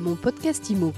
Mon podcast IMO.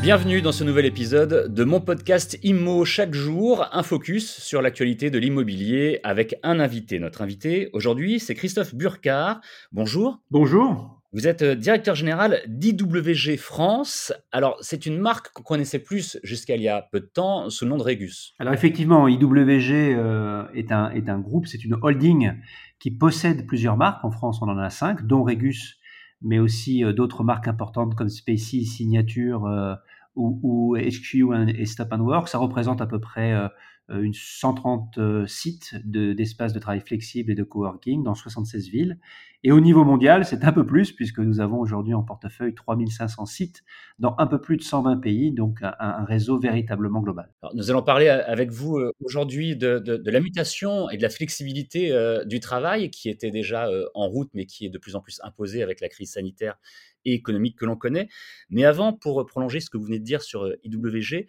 Bienvenue dans ce nouvel épisode de mon podcast IMO chaque jour, un focus sur l'actualité de l'immobilier avec un invité. Notre invité aujourd'hui, c'est Christophe Burkhardt. Bonjour. Bonjour. Vous êtes euh, directeur général d'IWG France. Alors, c'est une marque qu'on connaissait plus jusqu'à il y a peu de temps sous le nom de Regus. Alors effectivement, IWG euh, est, un, est un groupe, c'est une holding qui possède plusieurs marques. En France, on en a cinq, dont Regus, mais aussi euh, d'autres marques importantes comme Spacey, Signature ou, HQ et Stop and Work. Ça représente à peu près une 130 sites d'espaces de, travail flexible et de coworking dans 76 villes. Et au niveau mondial, c'est un peu plus, puisque nous avons aujourd'hui en portefeuille 3500 sites dans un peu plus de 120 pays, donc un, réseau véritablement global. Nous allons parler avec vous euh, aujourd'hui de, la mutation et de la flexibilité euh, du travail, qui était déjà euh, en route, mais qui est de plus en plus imposée avec la crise sanitaire et économique que l'on connaît. Mais avant, pour prolonger ce que vous venez de dire sur IWG,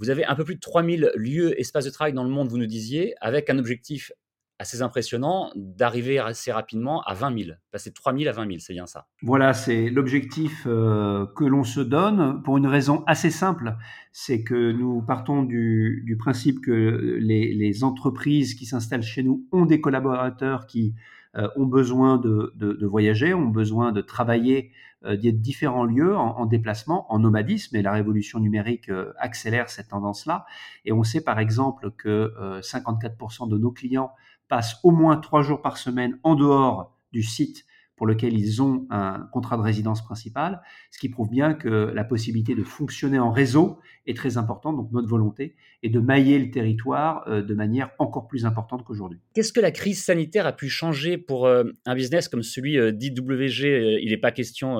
vous avez un peu plus de 3000 lieux, espaces de travail dans le monde, vous nous disiez, avec un objectif assez impressionnant d'arriver assez rapidement à 20 000, passer de 3 000 à 20 000, c'est bien ça. Voilà, c'est l'objectif euh, que l'on se donne pour une raison assez simple, c'est que nous partons du, principe que les, entreprises qui s'installent chez nous ont des collaborateurs qui euh, ont besoin de, voyager, ont besoin de travailler euh, différents lieux en, en, déplacement, en nomadisme, et la révolution numérique euh, accélère cette tendance-là. Et on sait par exemple que 54% de nos clients passent au moins trois jours par semaine en dehors du site pour lequel ils ont un contrat de résidence principal, ce qui prouve bien que la possibilité de fonctionner en réseau est très importante. Donc notre volonté est de mailler le territoire euh, de manière encore plus importante qu'aujourd'hui. Qu'est-ce que la crise sanitaire a pu changer pour euh, un business comme celui euh, d'IWG Il n'est pas question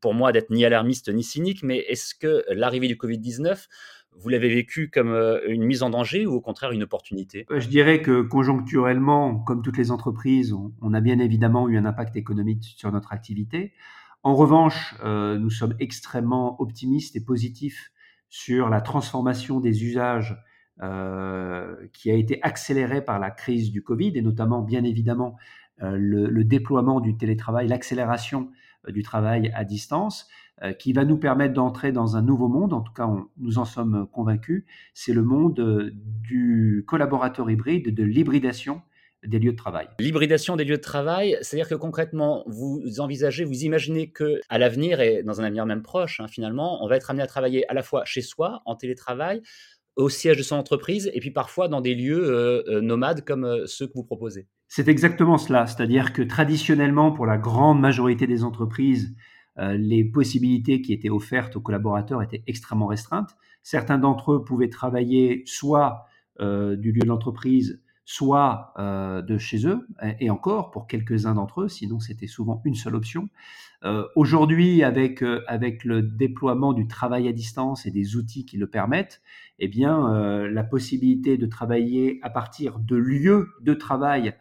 pour moi d'être ni alarmiste ni cynique, mais est-ce que l'arrivée du Covid-19 vous l'avez vécu comme euh, une mise en danger ou au contraire une opportunité? Je dirais que conjoncturellement, comme toutes les entreprises, on, a bien évidemment eu un impact économique sur notre activité. En revanche, euh, nous sommes extrêmement optimistes et positifs sur la transformation des usages euh, qui a été accélérée par la crise du Covid et notamment bien évidemment le, déploiement du télétravail, l'accélération du travail à distance. Euh, qui va nous permettre d'entrer dans un nouveau monde, en tout cas nous en sommes convaincus, c'est le monde euh, du collaborateur hybride, de l'hybridation des lieux de travail. L'hybridation des lieux de travail, c'est-à-dire que concrètement, vous envisagez, vous imaginez que à l'avenir et dans un avenir même proche, hein, finalement, on va être amené à travailler à la fois chez soi, en télétravail, au siège de son entreprise, et puis parfois dans des lieux euh, nomades comme ceux que vous proposez. C'est exactement cela, c'est-à-dire que traditionnellement, pour la grande majorité des entreprises, les possibilités qui étaient offertes aux collaborateurs étaient extrêmement restreintes. Certains d'entre eux pouvaient travailler soit euh, du lieu de l'entreprise, soit euh, de chez eux, et encore pour quelques-uns d'entre eux, sinon c'était souvent une seule option. Aujourd'hui, avec, avec le déploiement du travail à distance et des outils qui le permettent, eh bien, la possibilité de travailler à partir de lieux de travail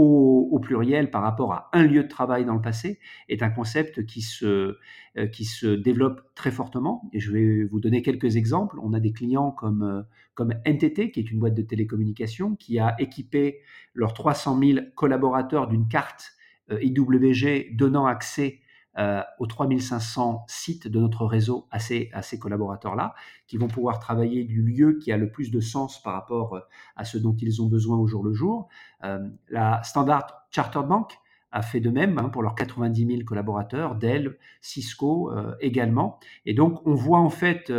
au, pluriel par rapport à un lieu de travail dans le passé est un concept qui se, euh, qui se développe très fortement. Et je vais vous donner quelques exemples. On a des clients comme, euh, comme NTT, qui est une boîte de télécommunications, qui a équipé leurs 300 000 collaborateurs d'une carte euh, IWG donnant accès euh, aux 3500 sites de notre réseau à ces, à ces collaborateurs-là, qui vont pouvoir travailler du lieu qui a le plus de sens par rapport euh, à ce dont ils ont besoin au jour le jour. Euh, la Standard Chartered Bank a fait de même hein, pour leurs 90 000 collaborateurs, Dell, Cisco euh, également. Et donc, on voit en fait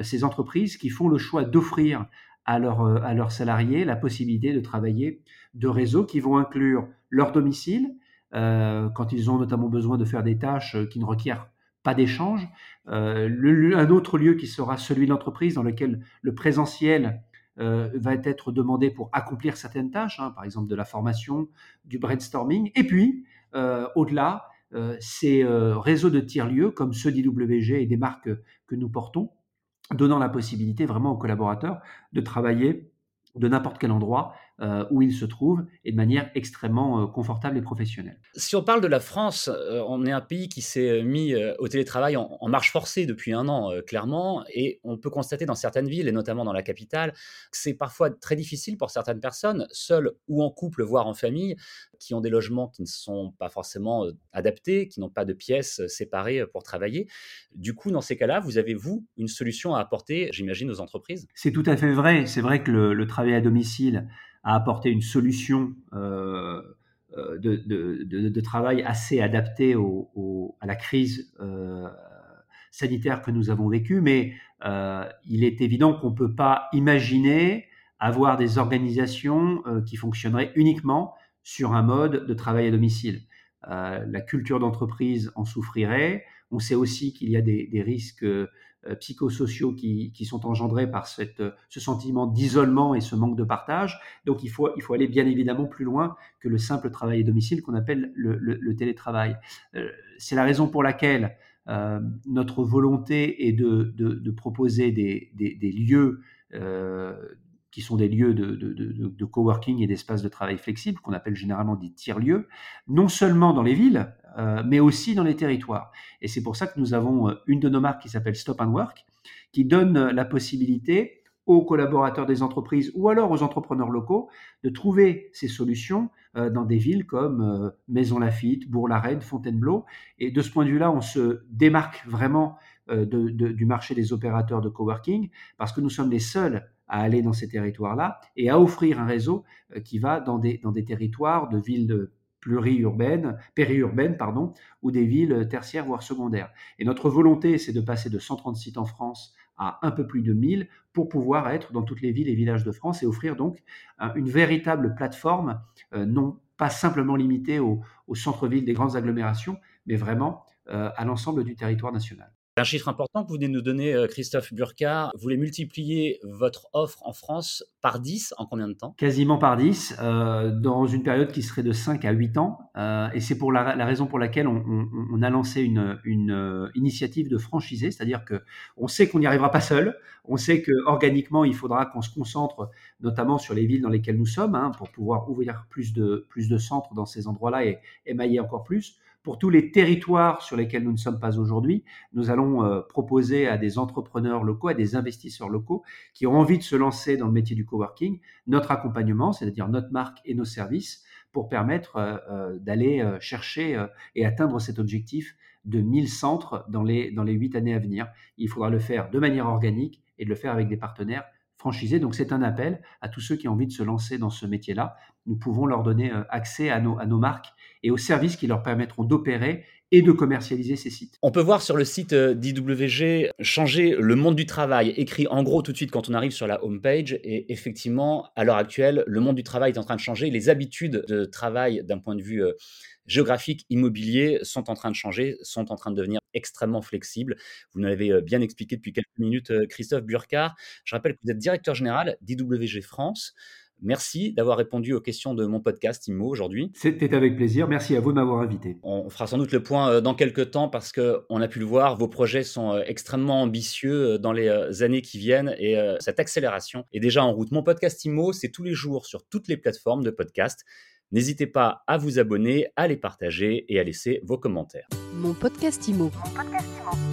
ces entreprises qui font le choix d'offrir à, à leurs salariés la possibilité de travailler de réseaux qui vont inclure leur domicile, quand ils ont notamment besoin de faire des tâches euh, qui ne requièrent pas d'échange. Euh, un autre lieu qui sera celui de l'entreprise dans lequel le présentiel euh, va être demandé pour accomplir certaines tâches, hein, par exemple de la formation, du brainstorming. Et puis, euh, au-delà, euh, ces réseaux de tiers-lieux comme ceux d'IWG et des marques que nous portons, donnant la possibilité vraiment aux collaborateurs de travailler de n'importe quel endroit euh, où ils se trouvent et de manière extrêmement euh, confortable et professionnelle. Si on parle de la France, euh, on est un pays qui s'est mis au télétravail en, marche forcée depuis un an, clairement, et on peut constater dans certaines villes, et notamment dans la capitale, que c'est parfois très difficile pour certaines personnes, seules ou en couple, voire en famille, qui ont des logements qui ne sont pas forcément adaptés, qui n'ont pas de pièces séparées pour travailler. Du coup, dans ces cas-là, vous avez, vous, une solution à apporter, j'imagine, aux entreprises? C'est tout à fait vrai. C'est vrai que le, le travail à domicile a apporté une solution euh, euh, de, travail assez adaptée à la crise euh, sanitaire que nous avons vécue, mais il est évident qu'on ne peut pas imaginer avoir des organisations qui fonctionneraient uniquement sur un mode de travail à domicile. la culture d'entreprise en souffrirait. On sait aussi qu'il y a des, risques psychosociaux qui, qui, sont engendrés par cette, ce sentiment d'isolement et ce manque de partage. Donc il faut, il faut aller bien évidemment plus loin que le simple travail à domicile qu'on appelle le, le, télétravail. Euh, c'est la raison pour laquelle euh, notre volonté est de, de, proposer des, des, des lieux euh, qui sont des lieux de, de, de, de coworking et d'espaces de travail flexibles, qu'on appelle généralement des tiers-lieux, non seulement dans les villes, euh, mais aussi dans les territoires. Et c'est pour ça que nous avons euh, une de nos marques qui s'appelle Stop and Work, qui donne euh, la possibilité aux collaborateurs des entreprises ou alors aux entrepreneurs locaux de trouver ces solutions dans des villes comme Maison Lafitte, Bourg-la-Reine, Fontainebleau. Et de ce point de vue-là, on se démarque vraiment du marché des opérateurs de coworking parce que nous sommes les seuls à aller dans ces territoires-là et à offrir un réseau qui va dans des, dans des territoires de villes de pluriurbaines, périurbaines, ou des villes tertiaires voire secondaires. Et notre volonté, c'est de passer de 130 sites en France à un peu plus de 1000 pour pouvoir être dans toutes les villes et villages de France et offrir donc une véritable plateforme, euh, non pas simplement limitée au, centre-ville des grandes agglomérations, mais vraiment euh, à l'ensemble du territoire national. Un chiffre important que vous venez de nous donner, euh, Christophe Burka. Vous voulez multiplier votre offre en France par 10 en combien de temps? Quasiment par 10, euh, dans une période qui serait de 5 à 8 ans. Euh, et c'est pour la, raison pour laquelle on, a lancé une, une initiative de franchisé, c'est-à-dire que on sait qu'on n'y arrivera pas seul. On sait que organiquement, il faudra qu'on se concentre notamment sur les villes dans lesquelles nous sommes, hein, pour pouvoir ouvrir plus de, plus de centres dans ces endroits-là et émailler encore plus. Pour tous les territoires sur lesquels nous ne sommes pas aujourd'hui, nous allons euh, proposer à des entrepreneurs locaux, à des investisseurs locaux qui ont envie de se lancer dans le métier du coworking, notre accompagnement, c'est-à-dire notre marque et nos services, pour permettre euh, euh, d'aller chercher et atteindre cet objectif de 1000 centres dans les, dans les 8 années à venir. Il faudra le faire de manière organique et de le faire avec des partenaires franchisés. Donc c'est un appel à tous ceux qui ont envie de se lancer dans ce métier-là. Nous pouvons leur donner accès à nos, à nos marques et aux services qui leur permettront d'opérer et de commercialiser ces sites. On peut voir sur le site euh, d'IWG changer le monde du travail, écrit en gros tout de suite quand on arrive sur la home page. Et effectivement, à l'heure actuelle, le monde du travail est en train de changer. Les habitudes de travail d'un point de vue euh, géographique, immobilier, sont en train de changer, sont en train de devenir extrêmement flexibles. Vous nous l'avez euh, bien expliqué depuis quelques minutes, Christophe Burkhardt. Je rappelle que vous êtes directeur général d'IWG France. Merci d'avoir répondu aux questions de mon podcast IMO aujourd'hui. C'était avec plaisir. Merci à vous de m'avoir invité. On fera sans doute le point euh, dans quelques temps parce qu'on a pu le voir, vos projets sont euh, extrêmement ambitieux euh, dans les années qui viennent et cette accélération est déjà en route. Mon podcast IMO, c'est tous les jours sur toutes les plateformes de podcast. N'hésitez pas à vous abonner, à les partager et à laisser vos commentaires. Mon podcast IMO. Mon podcast IMO.